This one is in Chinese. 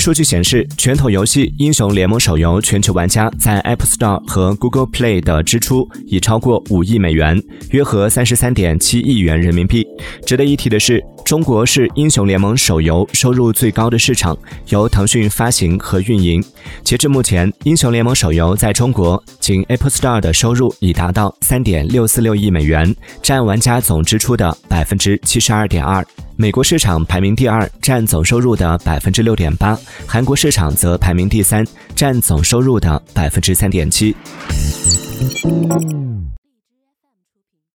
数据显示，拳头游戏《英雄联盟》手游全球玩家在 Apple Store 和 Google Play 的支出已超过五亿美元，约合三十三点七亿元人民币。值得一提的是，中国是《英雄联盟》手游收入最高的市场，由腾讯发行和运营。截至目前，《英雄联盟》手游在中国仅 Apple Store 的收入已达到三点六四六亿美元，占玩家总支出的百分之七十二点二。美国市场排名第二，占总收入的百分之六点八；韩国市场则排名第三，占总收入的百分之三点七。